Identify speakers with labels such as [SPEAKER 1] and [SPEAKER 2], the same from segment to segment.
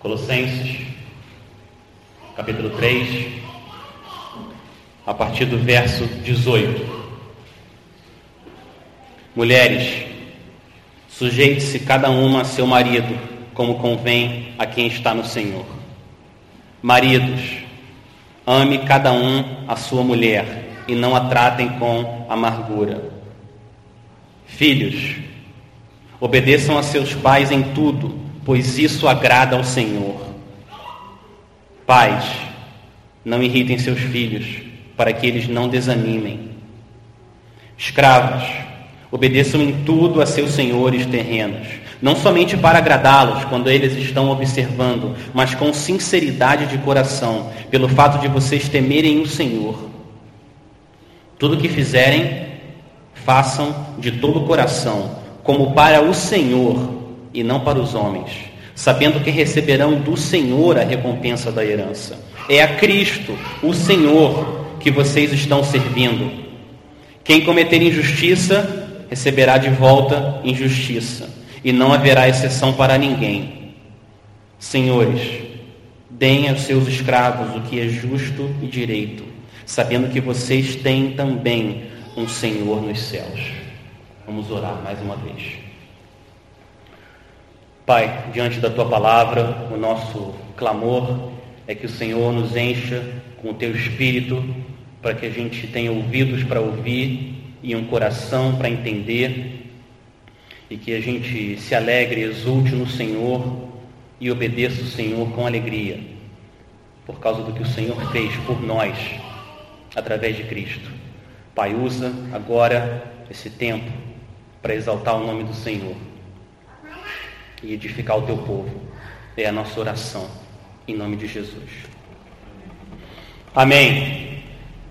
[SPEAKER 1] Colossenses, capítulo 3, a partir do verso 18. Mulheres, sujeite-se cada uma a seu marido, como convém a quem está no Senhor. Maridos, ame cada um a sua mulher e não a tratem com amargura. Filhos, obedeçam a seus pais em tudo pois isso agrada ao Senhor. Pais, não irritem seus filhos, para que eles não desanimem. Escravos, obedeçam em tudo a seus senhores terrenos, não somente para agradá-los quando eles estão observando, mas com sinceridade de coração, pelo fato de vocês temerem o Senhor. Tudo o que fizerem, façam de todo o coração, como para o Senhor e não para os homens, sabendo que receberão do Senhor a recompensa da herança. É a Cristo, o Senhor, que vocês estão servindo. Quem cometer injustiça receberá de volta injustiça, e não haverá exceção para ninguém. Senhores, deem aos seus escravos o que é justo e direito, sabendo que vocês têm também um Senhor nos céus. Vamos orar mais uma vez. Pai, diante da tua palavra, o nosso clamor é que o Senhor nos encha com o teu espírito, para que a gente tenha ouvidos para ouvir e um coração para entender, e que a gente se alegre, exulte no Senhor e obedeça o Senhor com alegria, por causa do que o Senhor fez por nós, através de Cristo. Pai, usa agora esse tempo para exaltar o nome do Senhor e edificar o teu povo. É a nossa oração, em nome de Jesus. Amém.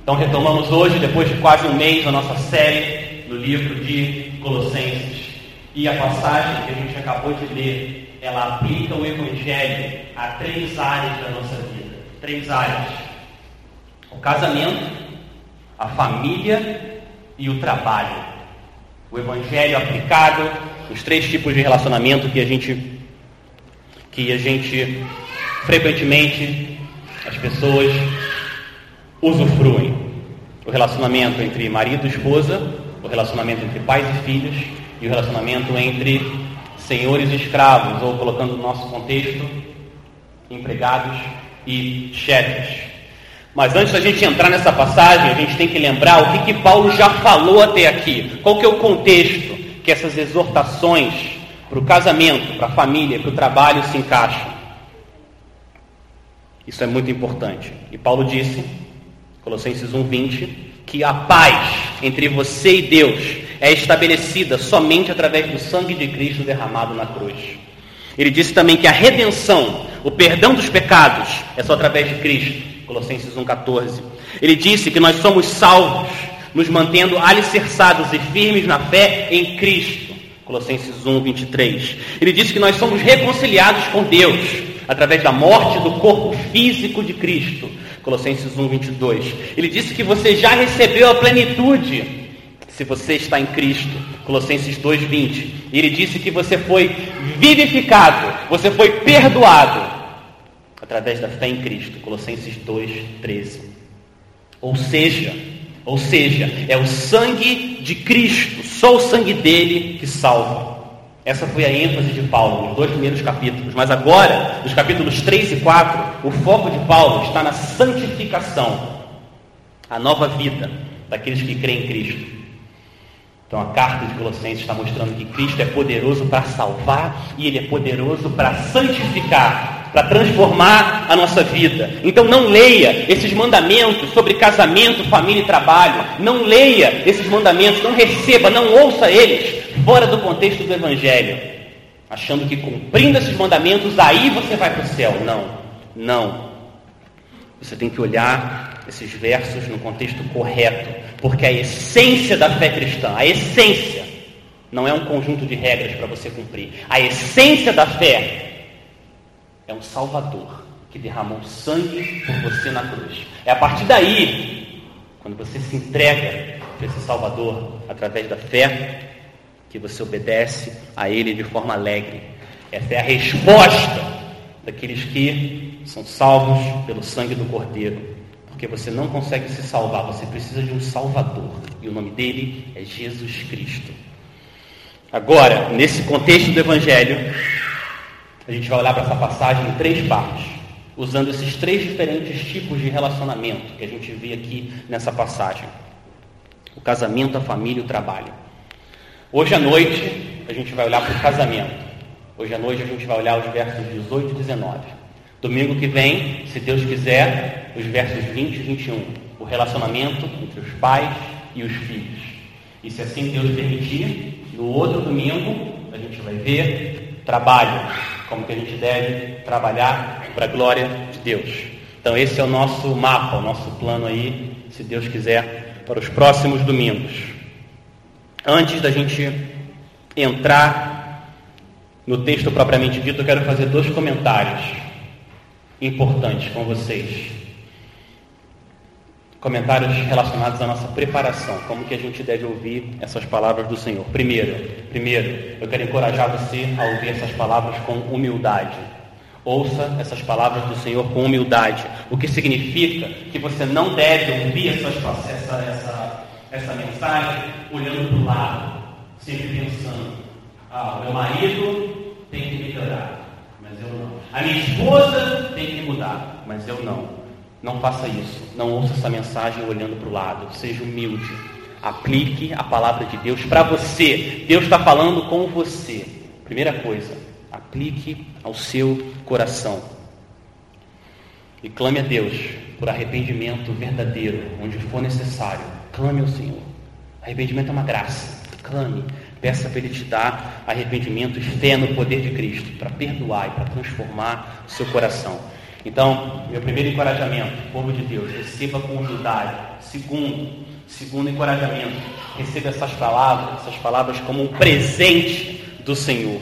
[SPEAKER 1] Então retomamos hoje, depois de quase um mês, a nossa série no livro de Colossenses. E a passagem que a gente acabou de ler, ela aplica o Evangelho a três áreas da nossa vida. Três áreas. O casamento, a família e o trabalho. O Evangelho aplicado os três tipos de relacionamento que a gente que a gente frequentemente as pessoas usufruem. O relacionamento entre marido e esposa, o relacionamento entre pais e filhos e o relacionamento entre senhores e escravos, ou colocando no nosso contexto, empregados e chefes. Mas antes da gente entrar nessa passagem, a gente tem que lembrar o que, que Paulo já falou até aqui. Qual que é o contexto? Que essas exortações para o casamento, para a família, para o trabalho se encaixam. Isso é muito importante. E Paulo disse, Colossenses 1:20, que a paz entre você e Deus é estabelecida somente através do sangue de Cristo derramado na cruz. Ele disse também que a redenção, o perdão dos pecados, é só através de Cristo. Colossenses 1,14. Ele disse que nós somos salvos nos mantendo alicerçados e firmes na fé em Cristo. Colossenses 1, 23. Ele diz que nós somos reconciliados com Deus através da morte do corpo físico de Cristo. Colossenses 1, 22. Ele disse que você já recebeu a plenitude se você está em Cristo. Colossenses 2, 20. Ele disse que você foi vivificado, você foi perdoado através da fé em Cristo. Colossenses 2, 13. Ou seja, ou seja, é o sangue de Cristo, só o sangue dele que salva. Essa foi a ênfase de Paulo nos dois primeiros capítulos. Mas agora, nos capítulos 3 e 4, o foco de Paulo está na santificação, a nova vida daqueles que creem em Cristo. Então a carta de Colossenses está mostrando que Cristo é poderoso para salvar e Ele é poderoso para santificar para transformar a nossa vida. Então não leia esses mandamentos sobre casamento, família e trabalho. Não leia esses mandamentos, não receba, não ouça eles fora do contexto do Evangelho, achando que cumprindo esses mandamentos aí você vai para o céu. Não, não. Você tem que olhar esses versos no contexto correto, porque a essência da fé cristã, a essência, não é um conjunto de regras para você cumprir. A essência da fé é um Salvador que derramou sangue por você na cruz. É a partir daí, quando você se entrega para esse Salvador através da fé, que você obedece a Ele de forma alegre. Essa é a resposta daqueles que são salvos pelo sangue do Cordeiro. Porque você não consegue se salvar, você precisa de um Salvador. E o nome dele é Jesus Cristo. Agora, nesse contexto do Evangelho, a gente vai olhar para essa passagem em três partes, usando esses três diferentes tipos de relacionamento que a gente vê aqui nessa passagem: o casamento, a família e o trabalho. Hoje à noite, a gente vai olhar para o casamento. Hoje à noite, a gente vai olhar os versos 18 e 19. Domingo que vem, se Deus quiser, os versos 20 e 21. O relacionamento entre os pais e os filhos. E se assim Deus permitir, no outro domingo, a gente vai ver trabalho, como que a gente deve trabalhar para a glória de Deus. Então esse é o nosso mapa, o nosso plano aí, se Deus quiser, para os próximos domingos. Antes da gente entrar no texto propriamente dito, eu quero fazer dois comentários importantes com vocês. Comentários relacionados à nossa preparação, como que a gente deve ouvir essas palavras do Senhor. Primeiro, primeiro, eu quero encorajar você a ouvir essas palavras com humildade. Ouça essas palavras do Senhor com humildade, o que significa que você não deve ouvir essas, essa, essa, essa mensagem olhando para o lado, sempre pensando: ah, meu marido tem que melhorar, mas eu não. A minha esposa tem que mudar, mas eu não. Não faça isso. Não ouça essa mensagem olhando para o lado. Seja humilde. Aplique a palavra de Deus para você. Deus está falando com você. Primeira coisa, aplique ao seu coração. E clame a Deus por arrependimento verdadeiro, onde for necessário. Clame ao Senhor. Arrependimento é uma graça. Clame. Peça para Ele te dar arrependimento e fé no poder de Cristo, para perdoar e para transformar o seu coração. Então, meu primeiro encorajamento, povo de Deus, receba com humildade. Segundo, segundo encorajamento, receba essas palavras, essas palavras como um presente do Senhor.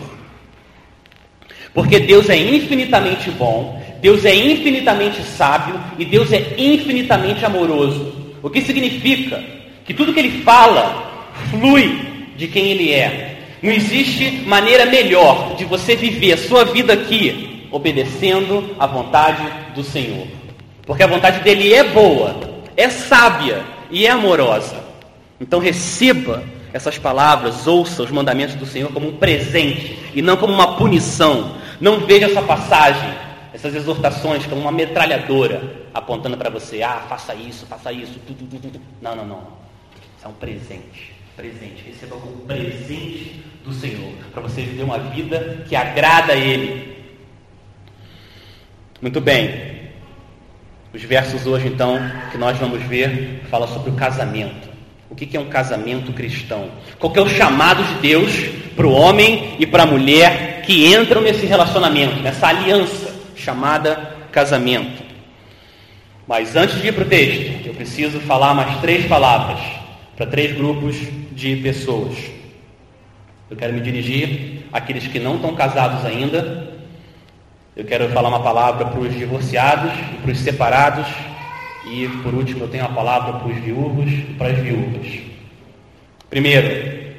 [SPEAKER 1] Porque Deus é infinitamente bom, Deus é infinitamente sábio e Deus é infinitamente amoroso. O que significa que tudo que Ele fala flui de quem Ele é. Não existe maneira melhor de você viver a sua vida aqui obedecendo à vontade do Senhor. Porque a vontade dele é boa, é sábia e é amorosa. Então receba essas palavras, ouça os mandamentos do Senhor como um presente e não como uma punição. Não veja essa passagem, essas exortações como uma metralhadora apontando para você: ah, faça isso, faça isso. Não, não, não. Isso é um presente presente. Receba como presente do Senhor, para você viver uma vida que agrada a Ele. Muito bem. Os versos hoje, então, que nós vamos ver, fala sobre o casamento. O que é um casamento cristão? Qual é o chamado de Deus para o homem e para a mulher que entram nesse relacionamento, nessa aliança chamada casamento? Mas antes de ir para o texto, eu preciso falar mais três palavras para três grupos de pessoas. Eu quero me dirigir àqueles que não estão casados ainda. Eu quero falar uma palavra para os divorciados e para os separados. E por último, eu tenho uma palavra para os viúvos e para as viúvas. Primeiro,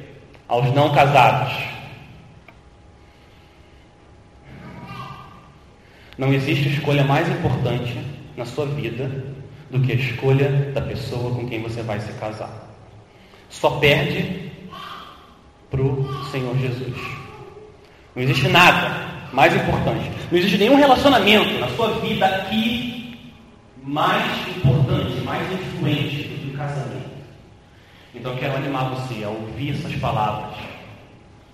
[SPEAKER 1] aos não casados. Não existe escolha mais importante na sua vida do que a escolha da pessoa com quem você vai se casar. Só perde para o Senhor Jesus. Não existe nada mais importante. Não existe nenhum relacionamento na sua vida aqui mais importante, mais influente do que o casamento. Então eu quero animar você a ouvir essas palavras,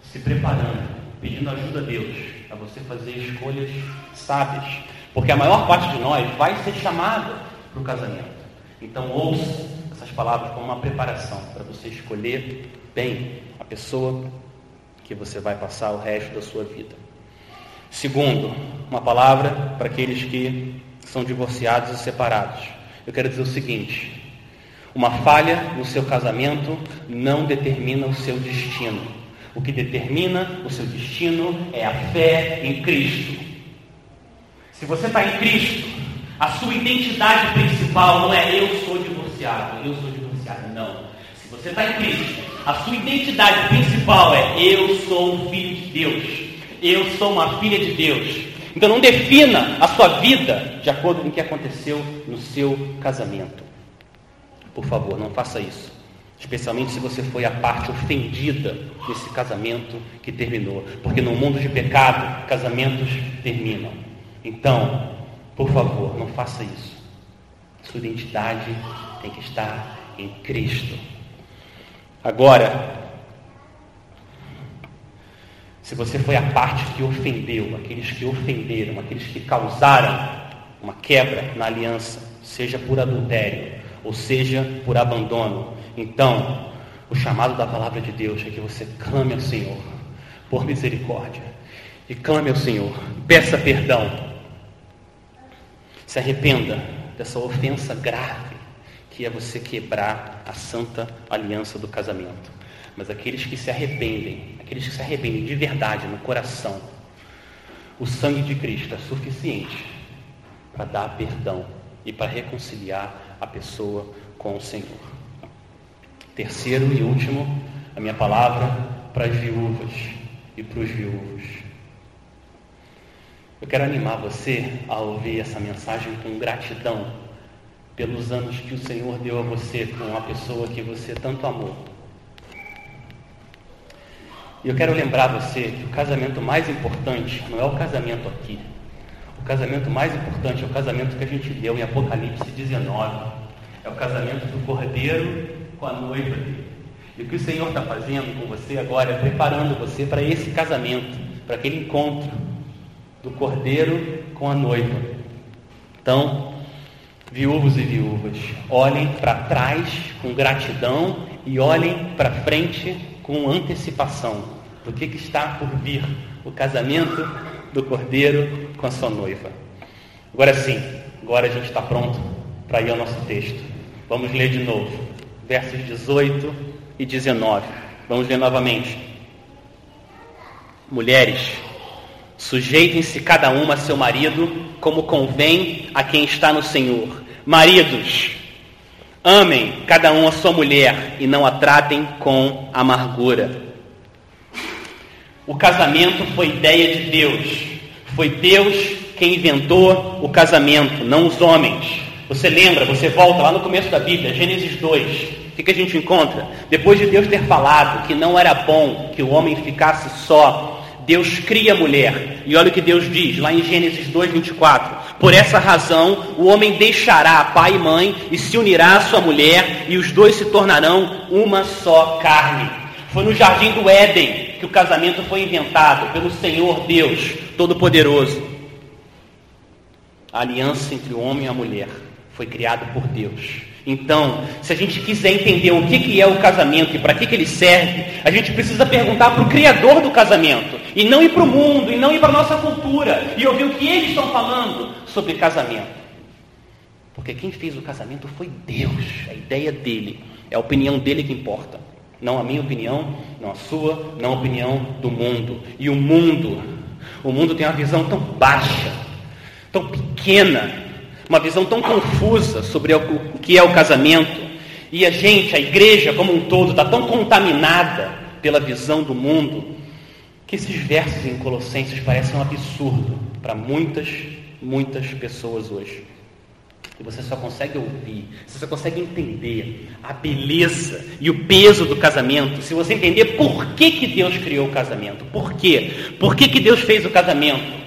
[SPEAKER 1] se preparando, pedindo ajuda a Deus, a você fazer escolhas sábias. Porque a maior parte de nós vai ser chamada para o casamento. Então ouça essas palavras como uma preparação para você escolher bem a pessoa que você vai passar o resto da sua vida. Segundo, uma palavra para aqueles que são divorciados e separados. Eu quero dizer o seguinte: uma falha no seu casamento não determina o seu destino. O que determina o seu destino é a fé em Cristo. Se você está em Cristo, a sua identidade principal não é eu sou divorciado, eu sou divorciado. Não. Se você está em Cristo, a sua identidade principal é eu sou filho de Deus. Eu sou uma filha de Deus. Então não defina a sua vida de acordo com o que aconteceu no seu casamento. Por favor, não faça isso. Especialmente se você foi a parte ofendida desse casamento que terminou. Porque no mundo de pecado, casamentos terminam. Então, por favor, não faça isso. Sua identidade tem que estar em Cristo. Agora, se você foi a parte que ofendeu, aqueles que ofenderam, aqueles que causaram uma quebra na aliança, seja por adultério ou seja por abandono, então o chamado da palavra de Deus é que você clame ao Senhor por misericórdia e clame ao Senhor, peça perdão, se arrependa dessa ofensa grave que é você quebrar a santa aliança do casamento. Mas aqueles que se arrependem, aqueles que se arrependem de verdade no coração, o sangue de Cristo é suficiente para dar perdão e para reconciliar a pessoa com o Senhor. Terceiro e último, a minha palavra para as viúvas e para os viúvos. Eu quero animar você a ouvir essa mensagem com gratidão pelos anos que o Senhor deu a você com a pessoa que você tanto amou. E eu quero lembrar você que o casamento mais importante não é o casamento aqui. O casamento mais importante é o casamento que a gente deu em Apocalipse 19. É o casamento do cordeiro com a noiva dele. E o que o Senhor está fazendo com você agora é preparando você para esse casamento, para aquele encontro do cordeiro com a noiva. Então, viúvos e viúvas, olhem para trás com gratidão e olhem para frente com antecipação do que, que está por vir o casamento do cordeiro com a sua noiva. Agora sim, agora a gente está pronto para ir ao nosso texto. Vamos ler de novo, versos 18 e 19. Vamos ler novamente. Mulheres, sujeitem-se cada uma a seu marido, como convém a quem está no Senhor. Maridos, amem cada um a sua mulher e não a tratem com amargura. O casamento foi ideia de Deus. Foi Deus quem inventou o casamento, não os homens. Você lembra, você volta lá no começo da Bíblia, Gênesis 2. O que, que a gente encontra? Depois de Deus ter falado que não era bom que o homem ficasse só, Deus cria a mulher. E olha o que Deus diz lá em Gênesis 2, 24. Por essa razão, o homem deixará pai e mãe e se unirá à sua mulher, e os dois se tornarão uma só carne. Foi no jardim do Éden que o casamento foi inventado pelo Senhor Deus Todo-Poderoso. A aliança entre o homem e a mulher foi criada por Deus. Então, se a gente quiser entender o que, que é o casamento e para que, que ele serve, a gente precisa perguntar para o Criador do casamento, e não ir para o mundo, e não ir para a nossa cultura, e ouvir o que eles estão falando sobre casamento. Porque quem fez o casamento foi Deus, a ideia dele, é a opinião dele que importa. Não a minha opinião, não a sua, não a opinião do mundo. E o mundo, o mundo tem uma visão tão baixa, tão pequena, uma visão tão confusa sobre o que é o casamento. E a gente, a igreja como um todo, está tão contaminada pela visão do mundo, que esses versos em Colossenses parecem um absurdo para muitas, muitas pessoas hoje. E você só consegue ouvir, você só consegue entender a beleza e o peso do casamento se você entender por que, que Deus criou o casamento. Por quê? Por que, que Deus fez o casamento?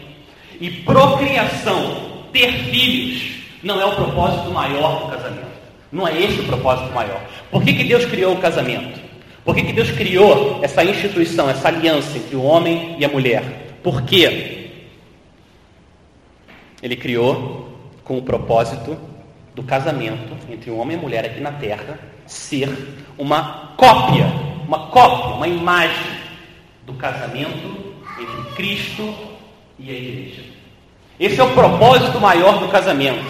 [SPEAKER 1] E procriação, ter filhos, não é o propósito maior do casamento. Não é este o propósito maior. Por que, que Deus criou o casamento? Por que, que Deus criou essa instituição, essa aliança entre o homem e a mulher? Por quê? Ele criou com o propósito do casamento entre um homem e mulher aqui na terra ser uma cópia, uma cópia, uma imagem do casamento entre Cristo e a igreja. Esse é o propósito maior do casamento.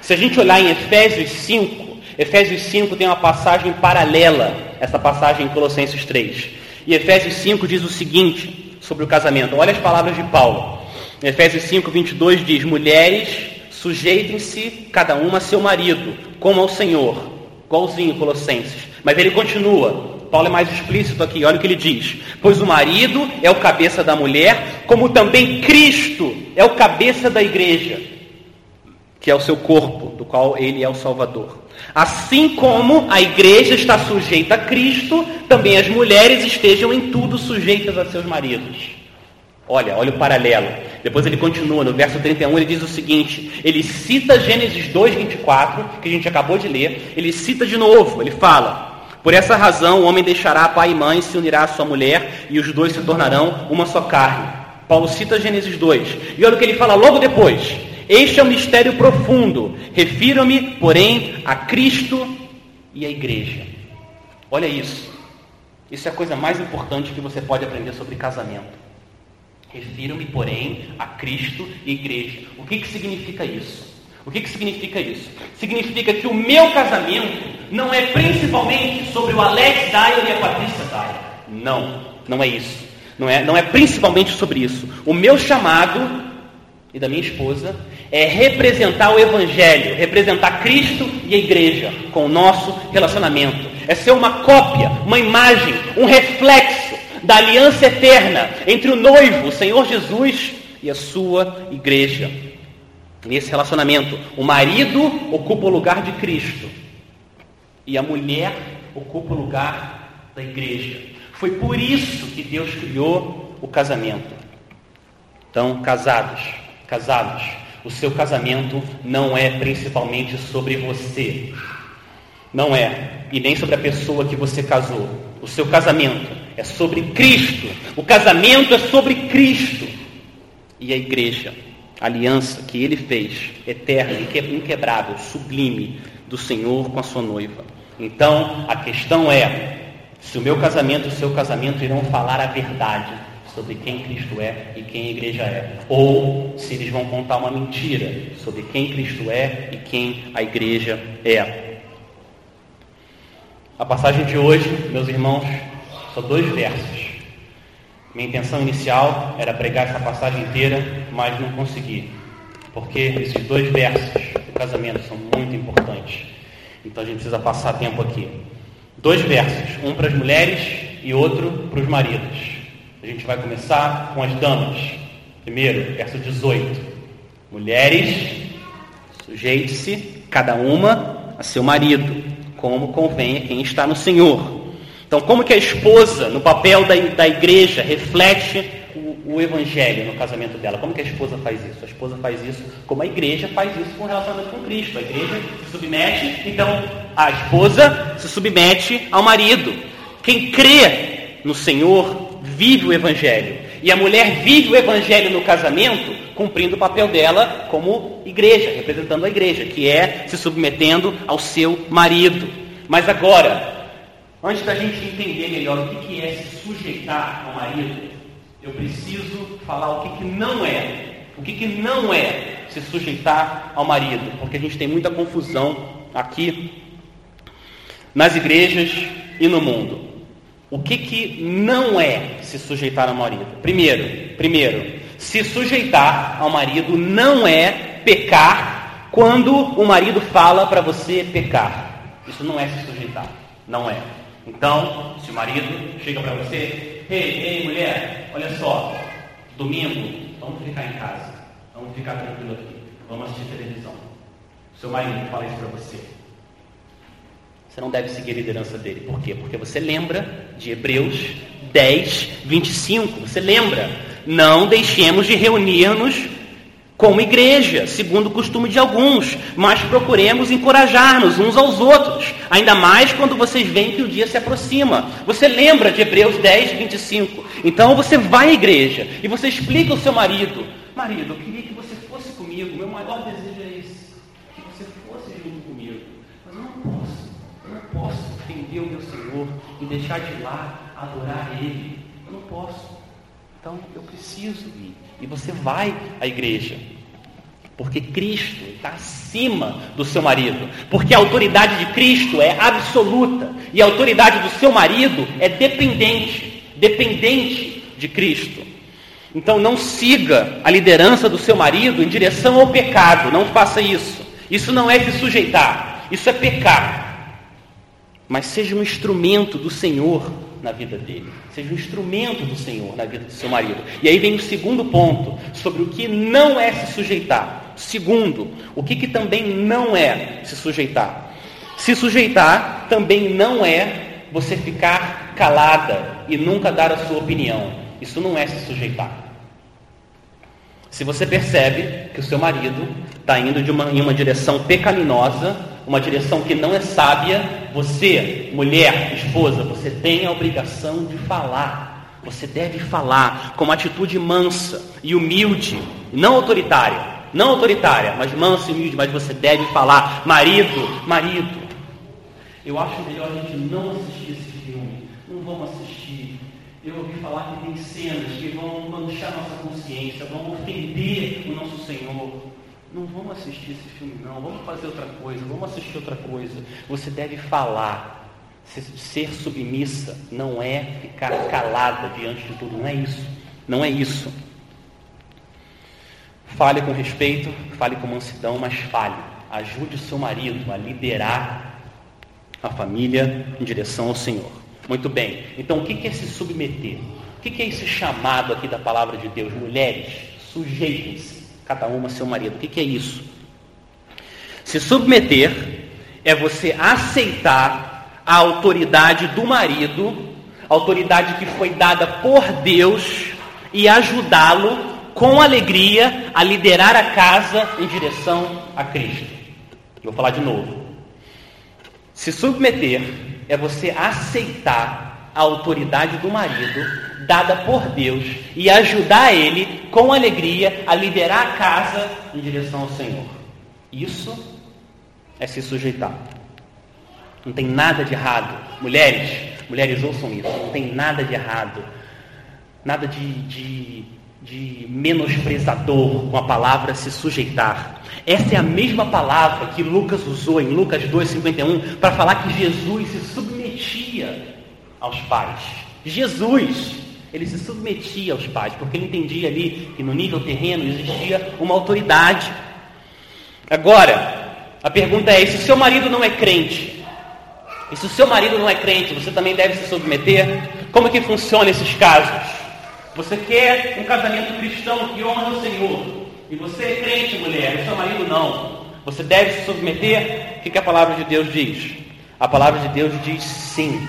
[SPEAKER 1] Se a gente olhar em Efésios 5, Efésios 5 tem uma passagem paralela, essa passagem em Colossenses 3. E Efésios 5 diz o seguinte sobre o casamento. Olha as palavras de Paulo. Efésios 5, 22 diz: Mulheres, Sujeitem-se cada uma a seu marido, como ao Senhor. Igualzinho Colossenses. Mas ele continua. Paulo é mais explícito aqui, olha o que ele diz: Pois o marido é o cabeça da mulher, como também Cristo é o cabeça da igreja, que é o seu corpo, do qual ele é o Salvador. Assim como a igreja está sujeita a Cristo, também as mulheres estejam em tudo sujeitas a seus maridos. Olha, olha o paralelo. Depois ele continua, no verso 31, ele diz o seguinte: ele cita Gênesis 2, 24, que a gente acabou de ler, ele cita de novo, ele fala: Por essa razão o homem deixará pai e mãe, se unirá à sua mulher, e os dois se tornarão uma só carne. Paulo cita Gênesis 2. E olha o que ele fala logo depois: Este é um mistério profundo. Refiro-me, porém, a Cristo e a igreja. Olha isso. Isso é a coisa mais importante que você pode aprender sobre casamento. Refiro-me, porém, a Cristo e igreja. O que, que significa isso? O que, que significa isso? Significa que o meu casamento não é principalmente sobre o Alex Dyer e a Patrícia Dyer. Não, não é isso. Não é, não é principalmente sobre isso. O meu chamado e da minha esposa é representar o Evangelho, representar Cristo e a igreja com o nosso relacionamento. É ser uma cópia, uma imagem, um reflexo da aliança eterna entre o noivo, o Senhor Jesus, e a sua igreja. Nesse relacionamento, o marido ocupa o lugar de Cristo e a mulher ocupa o lugar da igreja. Foi por isso que Deus criou o casamento. Então, casados, casados, o seu casamento não é principalmente sobre você. Não é. E nem sobre a pessoa que você casou. O seu casamento é sobre Cristo. O casamento é sobre Cristo. E a igreja, a aliança que ele fez, eterna, inquebrável, sublime, do Senhor com a sua noiva. Então, a questão é: se o meu casamento e o seu casamento irão falar a verdade sobre quem Cristo é e quem a igreja é, ou se eles vão contar uma mentira sobre quem Cristo é e quem a igreja é. A passagem de hoje, meus irmãos, só dois versos. Minha intenção inicial era pregar essa passagem inteira, mas não consegui. Porque esses dois versos do casamento são muito importantes. Então a gente precisa passar tempo aqui. Dois versos, um para as mulheres e outro para os maridos. A gente vai começar com as damas. Primeiro, verso 18. Mulheres, sujeite-se, cada uma, a seu marido, como convém a quem está no Senhor então, como que a esposa, no papel da, da igreja, reflete o, o, evangelho no casamento dela? Como que a esposa faz isso? A esposa faz isso como a igreja faz isso com relacionamento com Cristo. A igreja se submete, então a esposa se submete ao marido. Quem crê no Senhor vive o evangelho. E a mulher vive o evangelho no casamento, cumprindo o papel dela como igreja, representando a igreja, que é se submetendo ao seu marido. Mas agora, Antes da gente entender melhor o que é se sujeitar ao marido, eu preciso falar o que, não é. O que, que não é se sujeitar ao marido, porque a gente tem muita confusão aqui nas igrejas e no mundo. O que, que não é se sujeitar ao marido? Primeiro, primeiro, se sujeitar ao marido não é pecar quando o marido fala para você pecar. Isso não é se sujeitar, não é. Então, se o marido chega para você, ei, ei mulher, olha só, domingo, vamos ficar em casa, vamos ficar tranquilo aqui, vamos assistir televisão. Seu marido fala isso para você. Você não deve seguir a liderança dele. Por quê? Porque você lembra de Hebreus 10, 25. Você lembra? Não deixemos de reunir-nos como igreja, segundo o costume de alguns, mas procuremos encorajar-nos uns aos outros, ainda mais quando vocês veem que o dia se aproxima. Você lembra de Hebreus 10, 25. Então você vai à igreja e você explica ao seu marido: Marido, eu queria que você fosse comigo, meu maior desejo é esse, que você fosse junto comigo. Mas eu não posso, eu não posso ofender o meu Senhor e deixar de lá adorar Ele. Eu não posso. Então eu preciso ir. E você vai à igreja. Porque Cristo está acima do seu marido. Porque a autoridade de Cristo é absoluta. E a autoridade do seu marido é dependente. Dependente de Cristo. Então não siga a liderança do seu marido em direção ao pecado. Não faça isso. Isso não é se sujeitar. Isso é pecar. mas seja um instrumento do Senhor na vida dele. Seja um instrumento do Senhor na vida do seu marido. E aí vem o segundo ponto, sobre o que não é se sujeitar. Segundo, o que, que também não é se sujeitar? Se sujeitar também não é você ficar calada e nunca dar a sua opinião. Isso não é se sujeitar. Se você percebe que o seu marido está indo uma, em uma direção pecaminosa, uma direção que não é sábia, você, mulher, esposa, você tem a obrigação de falar. Você deve falar com uma atitude mansa e humilde, não autoritária. Não autoritária, mas mansa e humilde, mas você deve falar, marido, marido. Eu acho melhor a gente não assistir esse filme. Não vamos assistir. Eu ouvi falar que tem cenas que vão manchar nossa consciência, vão ofender o nosso Senhor. Não vamos assistir esse filme, não. Vamos fazer outra coisa, vamos assistir outra coisa. Você deve falar. Ser submissa não é ficar calada diante de tudo, não é isso. Não é isso. Fale com respeito, fale com mansidão, mas fale. Ajude o seu marido a liderar a família em direção ao Senhor. Muito bem. Então, o que é se submeter? O que é esse chamado aqui da palavra de Deus? Mulheres, sujeitem-se, cada uma seu marido. O que é isso? Se submeter é você aceitar a autoridade do marido, autoridade que foi dada por Deus, e ajudá-lo com alegria a liderar a casa em direção a Cristo. Vou falar de novo. Se submeter é você aceitar a autoridade do marido dada por Deus e ajudar ele com alegria a liderar a casa em direção ao Senhor. Isso é se sujeitar. Não tem nada de errado. Mulheres, mulheres ouçam isso. Não tem nada de errado. Nada de, de de menosprezador com a palavra se sujeitar. Essa é a mesma palavra que Lucas usou em Lucas 2,51 para falar que Jesus se submetia aos pais. Jesus, ele se submetia aos pais, porque ele entendia ali que no nível terreno existia uma autoridade. Agora, a pergunta é: se o seu marido não é crente? E se o seu marido não é crente, você também deve se submeter? Como que funciona esses casos? Você quer um casamento cristão que honra o Senhor. E você é crente, mulher, e seu marido não. Você deve se submeter? O que, que a palavra de Deus diz? A palavra de Deus diz sim.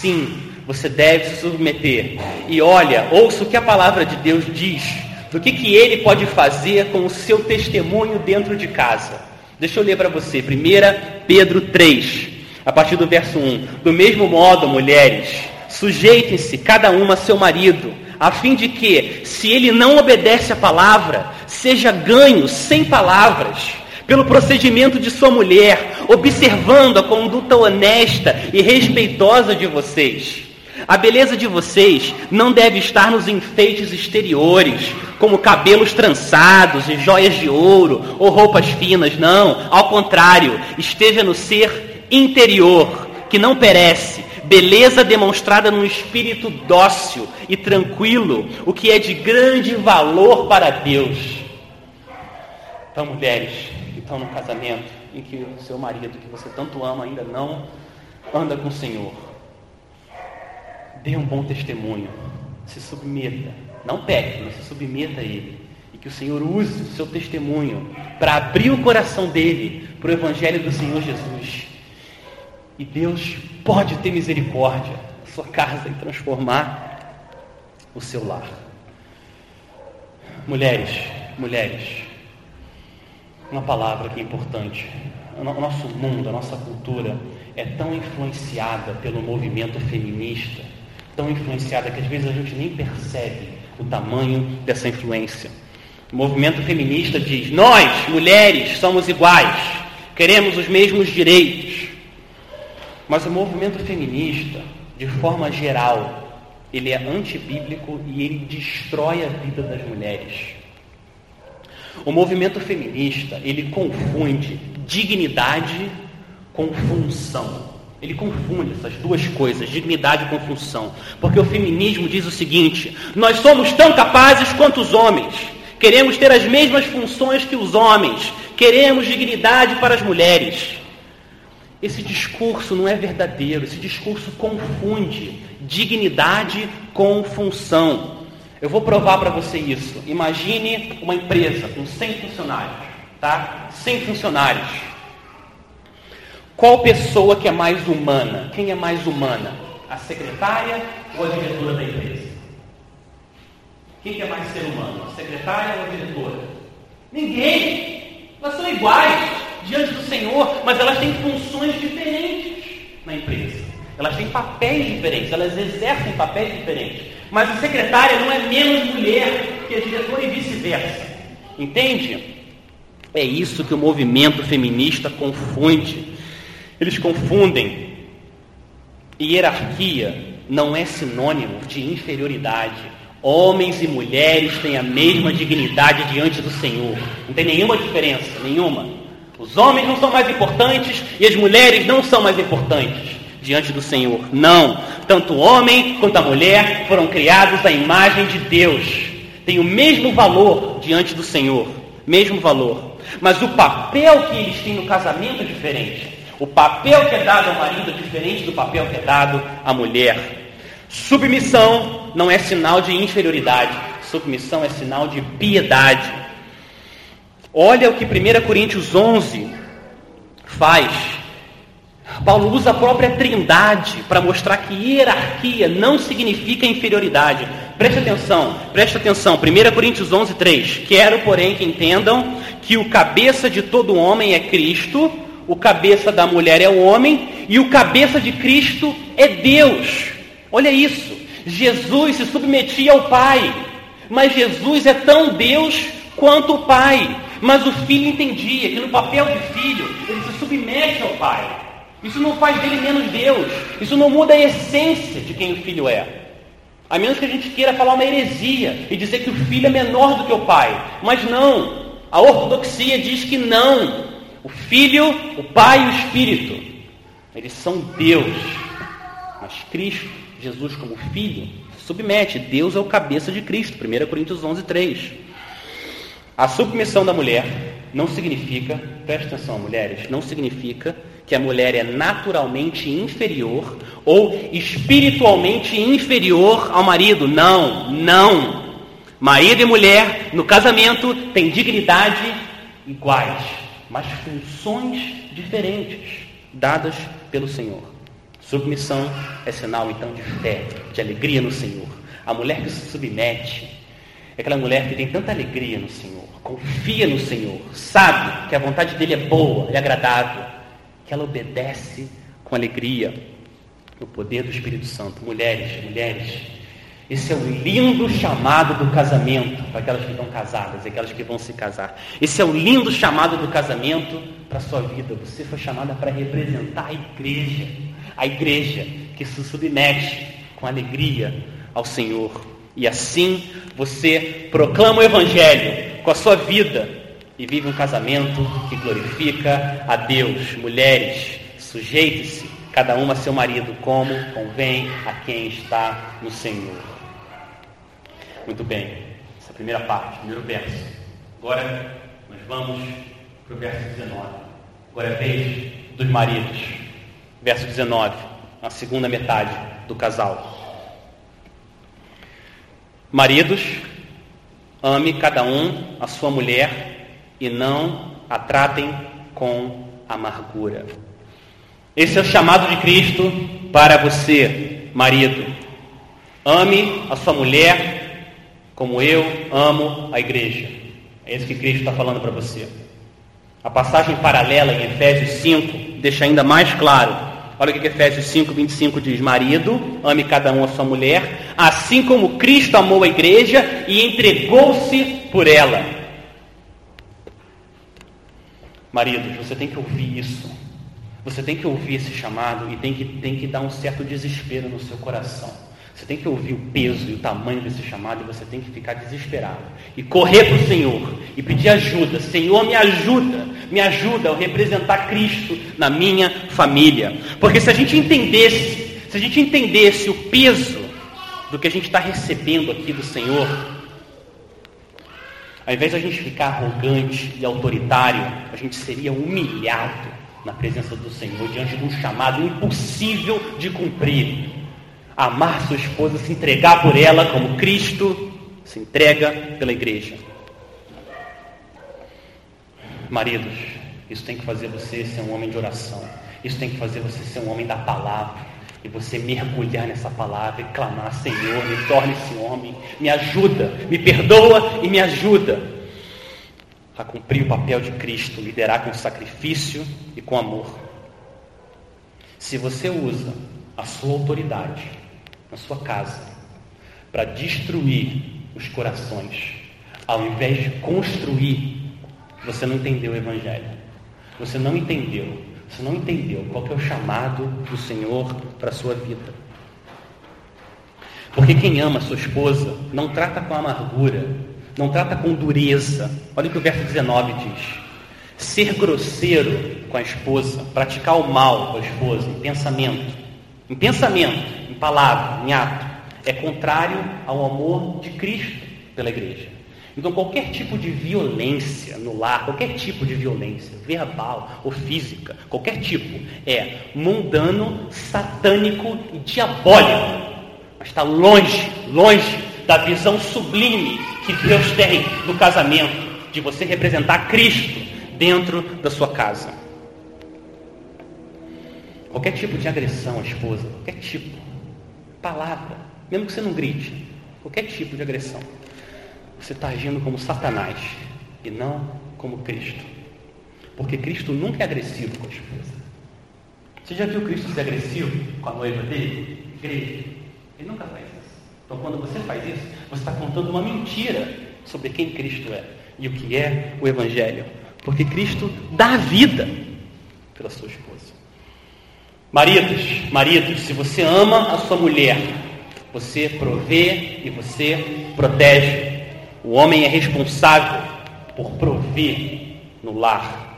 [SPEAKER 1] Sim, você deve se submeter. E olha, ouça o que a palavra de Deus diz. Do que, que ele pode fazer com o seu testemunho dentro de casa. Deixa eu ler para você. 1 Pedro 3, a partir do verso 1. Do mesmo modo, mulheres, sujeitem-se cada uma a seu marido a fim de que, se ele não obedece à palavra, seja ganho sem palavras, pelo procedimento de sua mulher, observando a conduta honesta e respeitosa de vocês. A beleza de vocês não deve estar nos enfeites exteriores, como cabelos trançados e joias de ouro ou roupas finas, não. Ao contrário, esteja no ser interior, que não perece, beleza demonstrada num espírito dócil e tranquilo, o que é de grande valor para Deus. Então, mulheres estão no casamento em que o seu marido, que você tanto ama, ainda não anda com o Senhor, dê um bom testemunho, se submeta, não peque, mas se submeta a Ele. E que o Senhor use o seu testemunho para abrir o coração dele para o Evangelho do Senhor Jesus e Deus pode ter misericórdia da sua casa e transformar o seu lar. Mulheres, mulheres, uma palavra que é importante. O nosso mundo, a nossa cultura é tão influenciada pelo movimento feminista, tão influenciada que às vezes a gente nem percebe o tamanho dessa influência. O movimento feminista diz: nós, mulheres, somos iguais, queremos os mesmos direitos. Mas o movimento feminista, de forma geral, ele é antibíblico e ele destrói a vida das mulheres. O movimento feminista, ele confunde dignidade com função. Ele confunde essas duas coisas, dignidade com função. Porque o feminismo diz o seguinte: nós somos tão capazes quanto os homens. Queremos ter as mesmas funções que os homens. Queremos dignidade para as mulheres. esse discurso não é verdadeiro, esse discurso confunde dignidade com função. Eu vou provar para você isso. Imagine uma empresa com 100 funcionários, tá? 100 funcionários. Qual pessoa que é mais humana? Quem é mais humana? A secretária ou a diretora da empresa? Quem que é mais ser humano? A secretária ou a diretora? Ninguém. Elas são iguais diante do Senhor, mas elas têm funções diferentes na empresa. Elas têm papéis diferentes, elas exercem papéis diferentes. Mas a secretária não é menos mulher que a diretora e vice-versa. Entende? É isso que o movimento feminista confunde. Eles confundem. Hierarquia não é sinônimo de inferioridade. Homens e mulheres têm a mesma dignidade diante do Senhor. Não tem nenhuma diferença, nenhuma. Os homens não são mais importantes e as mulheres não são mais importantes diante do Senhor. Não. Tanto o homem quanto a mulher foram criados à imagem de Deus. Tem o mesmo valor diante do Senhor. Mesmo valor. Mas o papel que eles têm no casamento é diferente. O papel que é dado ao marido é diferente do papel que é dado à mulher. Submissão não é sinal de inferioridade. Submissão é sinal de piedade. Olha o que 1 Coríntios 11 faz. Paulo usa a própria trindade para mostrar que hierarquia não significa inferioridade. Preste atenção, preste atenção. 1 Coríntios 11, 3. Quero, porém, que entendam que o cabeça de todo homem é Cristo, o cabeça da mulher é o homem, e o cabeça de Cristo é Deus. Olha isso. Jesus se submetia ao Pai, mas Jesus é tão Deus quanto o Pai. Mas o filho entendia que no papel de filho ele se submete ao pai. Isso não faz dele menos Deus. Isso não muda a essência de quem o filho é. A menos que a gente queira falar uma heresia e dizer que o filho é menor do que o pai. Mas não. A ortodoxia diz que não. O filho, o pai e o espírito, eles são Deus. Mas Cristo, Jesus como filho, submete. Deus é o cabeça de Cristo. 1 Coríntios 11, 3. A submissão da mulher não significa, preste atenção, mulheres, não significa que a mulher é naturalmente inferior ou espiritualmente inferior ao marido. Não, não. Marido e mulher no casamento têm dignidade iguais, mas funções diferentes dadas pelo Senhor. Submissão é sinal então de fé, de alegria no Senhor. A mulher que se submete é aquela mulher que tem tanta alegria no Senhor, confia no Senhor, sabe que a vontade dele é boa e agradável, que ela obedece com alegria no poder do Espírito Santo. Mulheres, mulheres, esse é o lindo chamado do casamento para aquelas que estão casadas e aquelas que vão se casar. Esse é o lindo chamado do casamento para a sua vida. Você foi chamada para representar a igreja, a igreja que se submete com alegria ao Senhor. E assim você proclama o Evangelho com a sua vida e vive um casamento que glorifica a Deus. Mulheres, sujeite-se, cada uma a seu marido, como convém a quem está no Senhor. Muito bem, essa primeira parte, primeiro verso. Agora nós vamos para o verso 19. Agora é vez dos maridos. Verso 19, a segunda metade do casal. Maridos, ame cada um a sua mulher e não a tratem com amargura. Esse é o chamado de Cristo para você, marido. Ame a sua mulher como eu amo a igreja. É isso que Cristo está falando para você. A passagem paralela em Efésios 5 deixa ainda mais claro Olha o que Efésios 5, 25 diz: Marido, ame cada um a sua mulher, assim como Cristo amou a igreja e entregou-se por ela. Maridos, você tem que ouvir isso. Você tem que ouvir esse chamado e tem que, tem que dar um certo desespero no seu coração. Você tem que ouvir o peso e o tamanho desse chamado e você tem que ficar desesperado. E correr para o Senhor e pedir ajuda. Senhor, me ajuda, me ajuda a representar Cristo na minha família. Porque se a gente entendesse, se a gente entendesse o peso do que a gente está recebendo aqui do Senhor, ao invés de a gente ficar arrogante e autoritário, a gente seria humilhado na presença do Senhor, diante de um chamado impossível de cumprir. Amar sua esposa, se entregar por ela como Cristo se entrega pela igreja. Maridos, isso tem que fazer você ser um homem de oração. Isso tem que fazer você ser um homem da palavra. E você mergulhar nessa palavra e clamar, Senhor, me torne esse homem, me ajuda, me perdoa e me ajuda a cumprir o papel de Cristo, liderar com sacrifício e com amor. Se você usa a sua autoridade na sua casa para destruir os corações, ao invés de construir, você não entendeu o Evangelho. Você não entendeu. Você não entendeu qual é o chamado do Senhor para a sua vida. Porque quem ama a sua esposa não trata com amargura, não trata com dureza. Olha o que o verso 19 diz. Ser grosseiro com a esposa, praticar o mal com a esposa, em pensamento, em pensamento, em palavra, em ato, é contrário ao amor de Cristo pela igreja. Então, qualquer tipo de violência no lar, qualquer tipo de violência, verbal ou física, qualquer tipo, é mundano, satânico e diabólico. Mas está longe, longe da visão sublime que Deus tem no casamento, de você representar Cristo dentro da sua casa. Qualquer tipo de agressão à esposa, qualquer tipo, palavra, mesmo que você não grite, qualquer tipo de agressão você está agindo como Satanás e não como Cristo. Porque Cristo nunca é agressivo com a esposa. Você já viu Cristo ser agressivo com a noiva dele? Igreja. Ele nunca faz isso. Então, quando você faz isso, você está contando uma mentira sobre quem Cristo é e o que é o Evangelho. Porque Cristo dá vida pela sua esposa. Maridos, maridos, se você ama a sua mulher, você provê e você protege. O homem é responsável por prover no lar.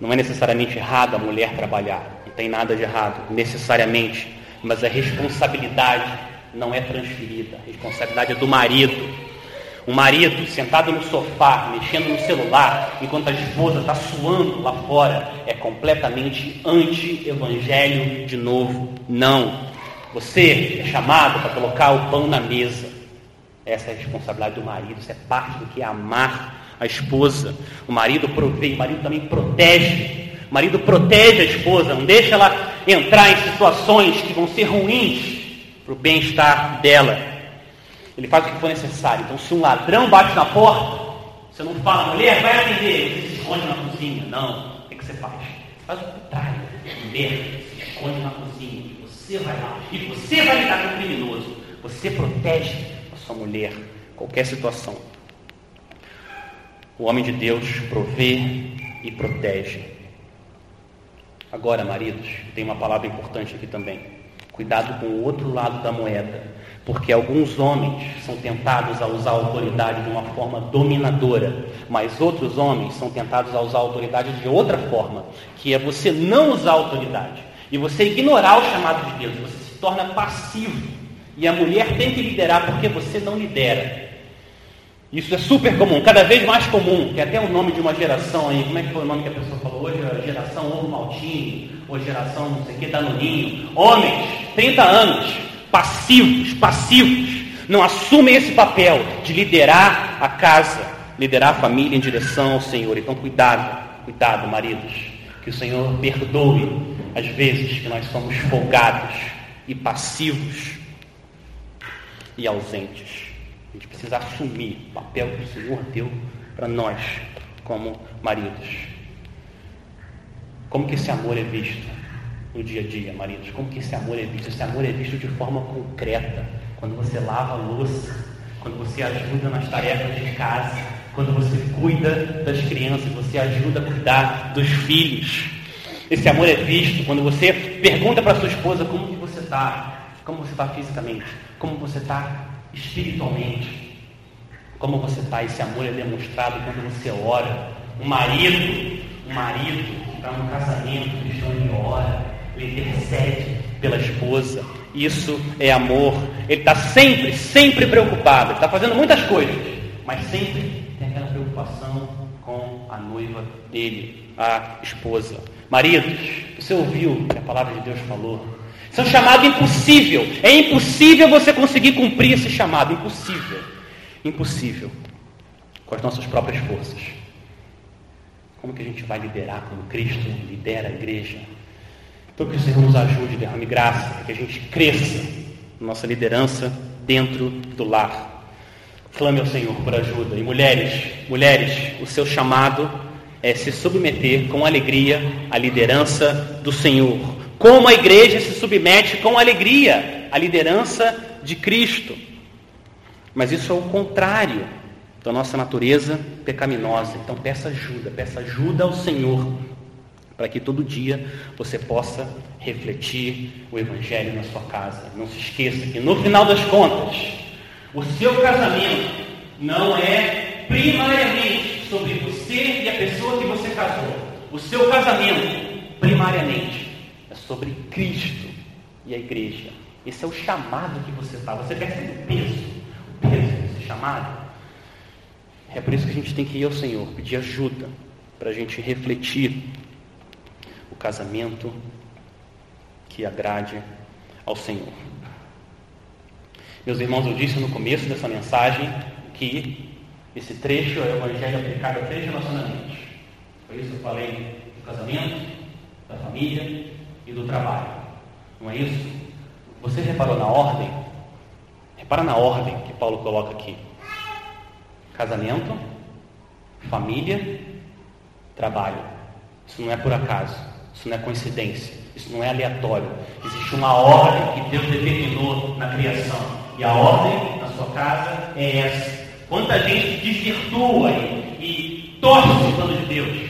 [SPEAKER 1] Não é necessariamente errado a mulher trabalhar, não tem nada de errado, necessariamente, mas a responsabilidade não é transferida, a responsabilidade é do marido. O marido sentado no sofá, mexendo no celular, enquanto a esposa está suando lá fora, é completamente anti-evangelho de novo. Não. Você é chamado para colocar o pão na mesa. Essa é a responsabilidade do marido, isso é parte do que é amar a esposa. O marido provê, o marido também protege. O marido protege a esposa, não deixa ela entrar em situações que vão ser ruins para o bem-estar dela. Ele faz o que for necessário. Então, se um ladrão bate na porta, você não fala, mulher, vai atender, você se esconde na cozinha. Não. O que, que você faz? Faz o contrário. Mulher, se esconde na cozinha. E você vai lá. E você vai lidar com o criminoso. Você protege mulher, qualquer situação. O homem de Deus provê e protege. Agora, maridos, tem uma palavra importante aqui também. Cuidado com o outro lado da moeda, porque alguns homens são tentados a usar a autoridade de uma forma dominadora, mas outros homens são tentados a usar a autoridade de outra forma, que é você não usar a autoridade e você ignorar o chamado de Deus, você se torna passivo e a mulher tem que liderar porque você não lidera. Isso é super comum, cada vez mais comum, que até o nome de uma geração aí, como é que foi o nome que a pessoa falou hoje? A geração Ovo Maltini, ou geração não sei o que, Danoninho. Homens, 30 anos, passivos, passivos, não assumem esse papel de liderar a casa, liderar a família em direção ao Senhor. Então cuidado, cuidado, maridos, que o Senhor perdoe as vezes que nós somos folgados e passivos e ausentes. A gente precisa assumir o papel que o Senhor deu para nós, como maridos. Como que esse amor é visto no dia a dia, maridos? Como que esse amor é visto? Esse amor é visto de forma concreta. Quando você lava a louça, quando você ajuda nas tarefas de casa, quando você cuida das crianças, você ajuda a cuidar dos filhos. Esse amor é visto quando você pergunta para sua esposa como que você está, como você está fisicamente, como você está espiritualmente, como você está. Esse amor é demonstrado quando você ora. Um marido, um marido está no casamento cristão, ele ora, ele intercede pela esposa. Isso é amor. Ele está sempre, sempre preocupado. Ele está fazendo muitas coisas, mas sempre tem aquela preocupação com a noiva dele, a esposa. Maridos, você ouviu o que a palavra de Deus falou? Isso é um chamado impossível. É impossível você conseguir cumprir esse chamado. Impossível. Impossível. Com as nossas próprias forças. Como que a gente vai liderar como Cristo lidera a igreja? Então que o Senhor nos ajude, derrame graça, que a gente cresça na nossa liderança dentro do lar. Clame ao Senhor por ajuda. E mulheres, mulheres, o seu chamado é se submeter com alegria à liderança do Senhor. Como a igreja se submete com alegria à liderança de Cristo. Mas isso é o contrário da nossa natureza pecaminosa. Então peça ajuda, peça ajuda ao Senhor, para que todo dia você possa refletir o Evangelho na sua casa. Não se esqueça que no final das contas, o seu casamento não é primariamente sobre você e a pessoa que você casou. O seu casamento, primariamente, sobre Cristo e a igreja. Esse é o chamado que você está. Você percebe o peso, o peso desse chamado? É por isso que a gente tem que ir ao Senhor, pedir ajuda, para a gente refletir o casamento que agrade ao Senhor. Meus irmãos, eu disse no começo dessa mensagem que esse trecho é o Evangelho aplicado a três relacionamentos. Por isso eu falei do casamento, da família e do trabalho. Não é isso? Você reparou na ordem? Repara na ordem que Paulo coloca aqui. Casamento, família, trabalho. Isso não é por acaso, isso não é coincidência, isso não é aleatório. Existe uma ordem que Deus determinou na criação. E a ordem na sua casa é essa. Quanta gente desvirtua e, torce o plano de Deus.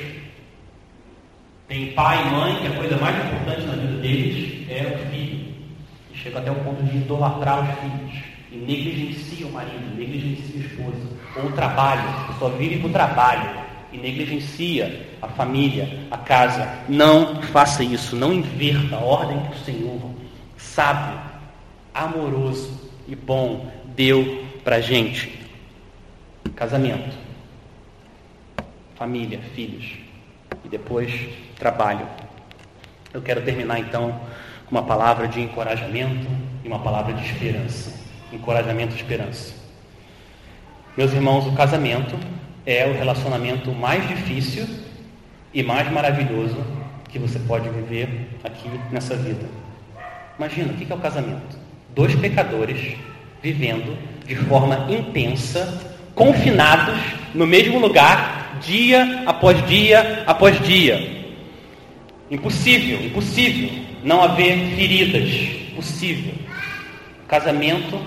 [SPEAKER 1] Tem pai e mãe que a coisa mais importante na vida deles é o filho. E chega até o ponto de idolatrar os filhos. E negligencia o marido, negligencia a esposa. Ou o trabalho, só vive para o trabalho. E negligencia a família, a casa. Não faça isso, não inverta a ordem que o Senhor, sábio, amoroso e bom, deu para a gente. Casamento, família, filhos. E depois trabalho. Eu quero terminar então com uma palavra de encorajamento e uma palavra de esperança encorajamento e esperança. Meus irmãos, o casamento é o relacionamento mais difícil e mais maravilhoso que você pode viver aqui nessa vida. Imagina, o que é o casamento? Dois pecadores vivendo de forma intensa, confinados no mesmo lugar, dia após dia após dia. Impossível, impossível não haver feridas. Possível. Casamento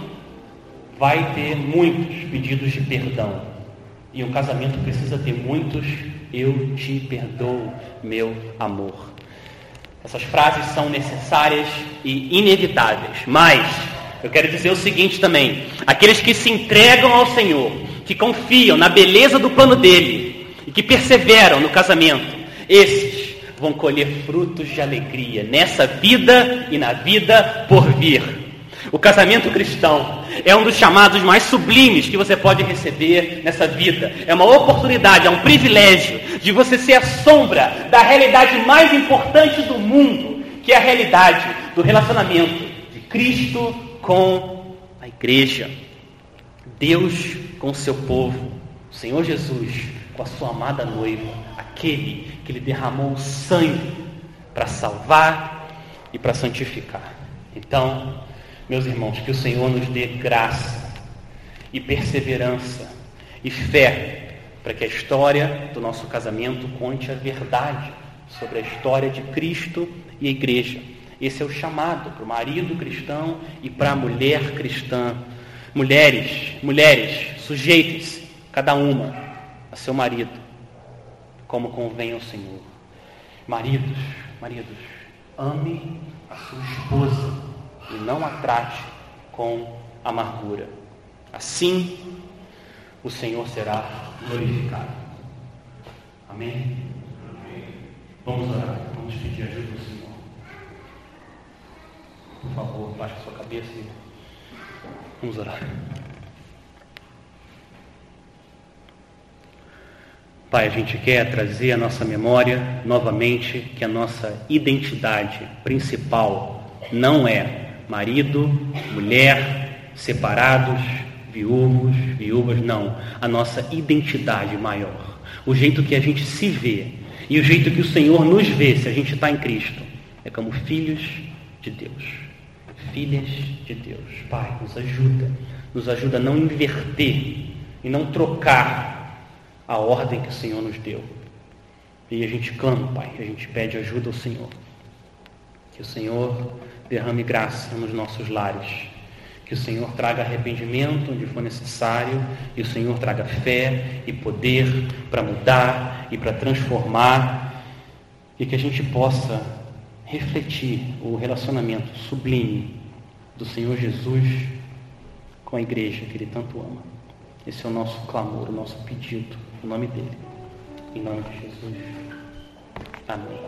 [SPEAKER 1] vai ter muitos pedidos de perdão. E um casamento precisa ter muitos eu te perdoo, meu amor. Essas frases são necessárias e inevitáveis, mas eu quero dizer o seguinte também: aqueles que se entregam ao Senhor, que confiam na beleza do plano dele e que perseveram no casamento, esses vão colher frutos de alegria nessa vida e na vida por vir. O casamento cristão é um dos chamados mais sublimes que você pode receber nessa vida. É uma oportunidade, é um privilégio de você ser a sombra da realidade mais importante do mundo, que é a realidade do relacionamento de Cristo com a igreja. Deus com o seu povo, o Senhor Jesus com a sua amada noiva, aquele que lhe derramou o sangue para salvar e para santificar. Então, meus irmãos, que o Senhor nos dê graça e perseverança e fé para que a história do nosso casamento conte a verdade sobre a história de Cristo e a igreja. Esse é o chamado para o marido cristão e para a mulher cristã. Mulheres, mulheres, sujeitem-se, cada uma, a seu marido, como convém ao Senhor. Maridos, maridos, ame a sua esposa e não a trate com amargura. Assim, o Senhor será glorificado. Amém? Vamos orar, vamos pedir ajuda do Senhor. Por favor, baixe a sua cabeça e vamos orar. Pai, a gente quer trazer à nossa memória novamente que a nossa identidade principal não é marido, mulher, separados, viúvos, viúvas, não. A nossa identidade maior. O jeito que a gente se vê e o jeito que o Senhor nos vê se a gente está em Cristo é como filhos de Deus. Filhas de Deus. Pai, nos ajuda. Nos ajuda a não inverter e não trocar a ordem que o Senhor nos deu. E a gente clama, Pai, a gente pede ajuda ao Senhor. Que o Senhor derrame graça nos nossos lares. Que o Senhor traga arrependimento onde for necessário. E o Senhor traga fé e poder para mudar e para transformar. E que a gente possa refletir o relacionamento sublime do Senhor Jesus com a igreja que Ele tanto ama. Esse é o nosso clamor, o nosso pedido o nome dele. Em nome de Jesus. Amém.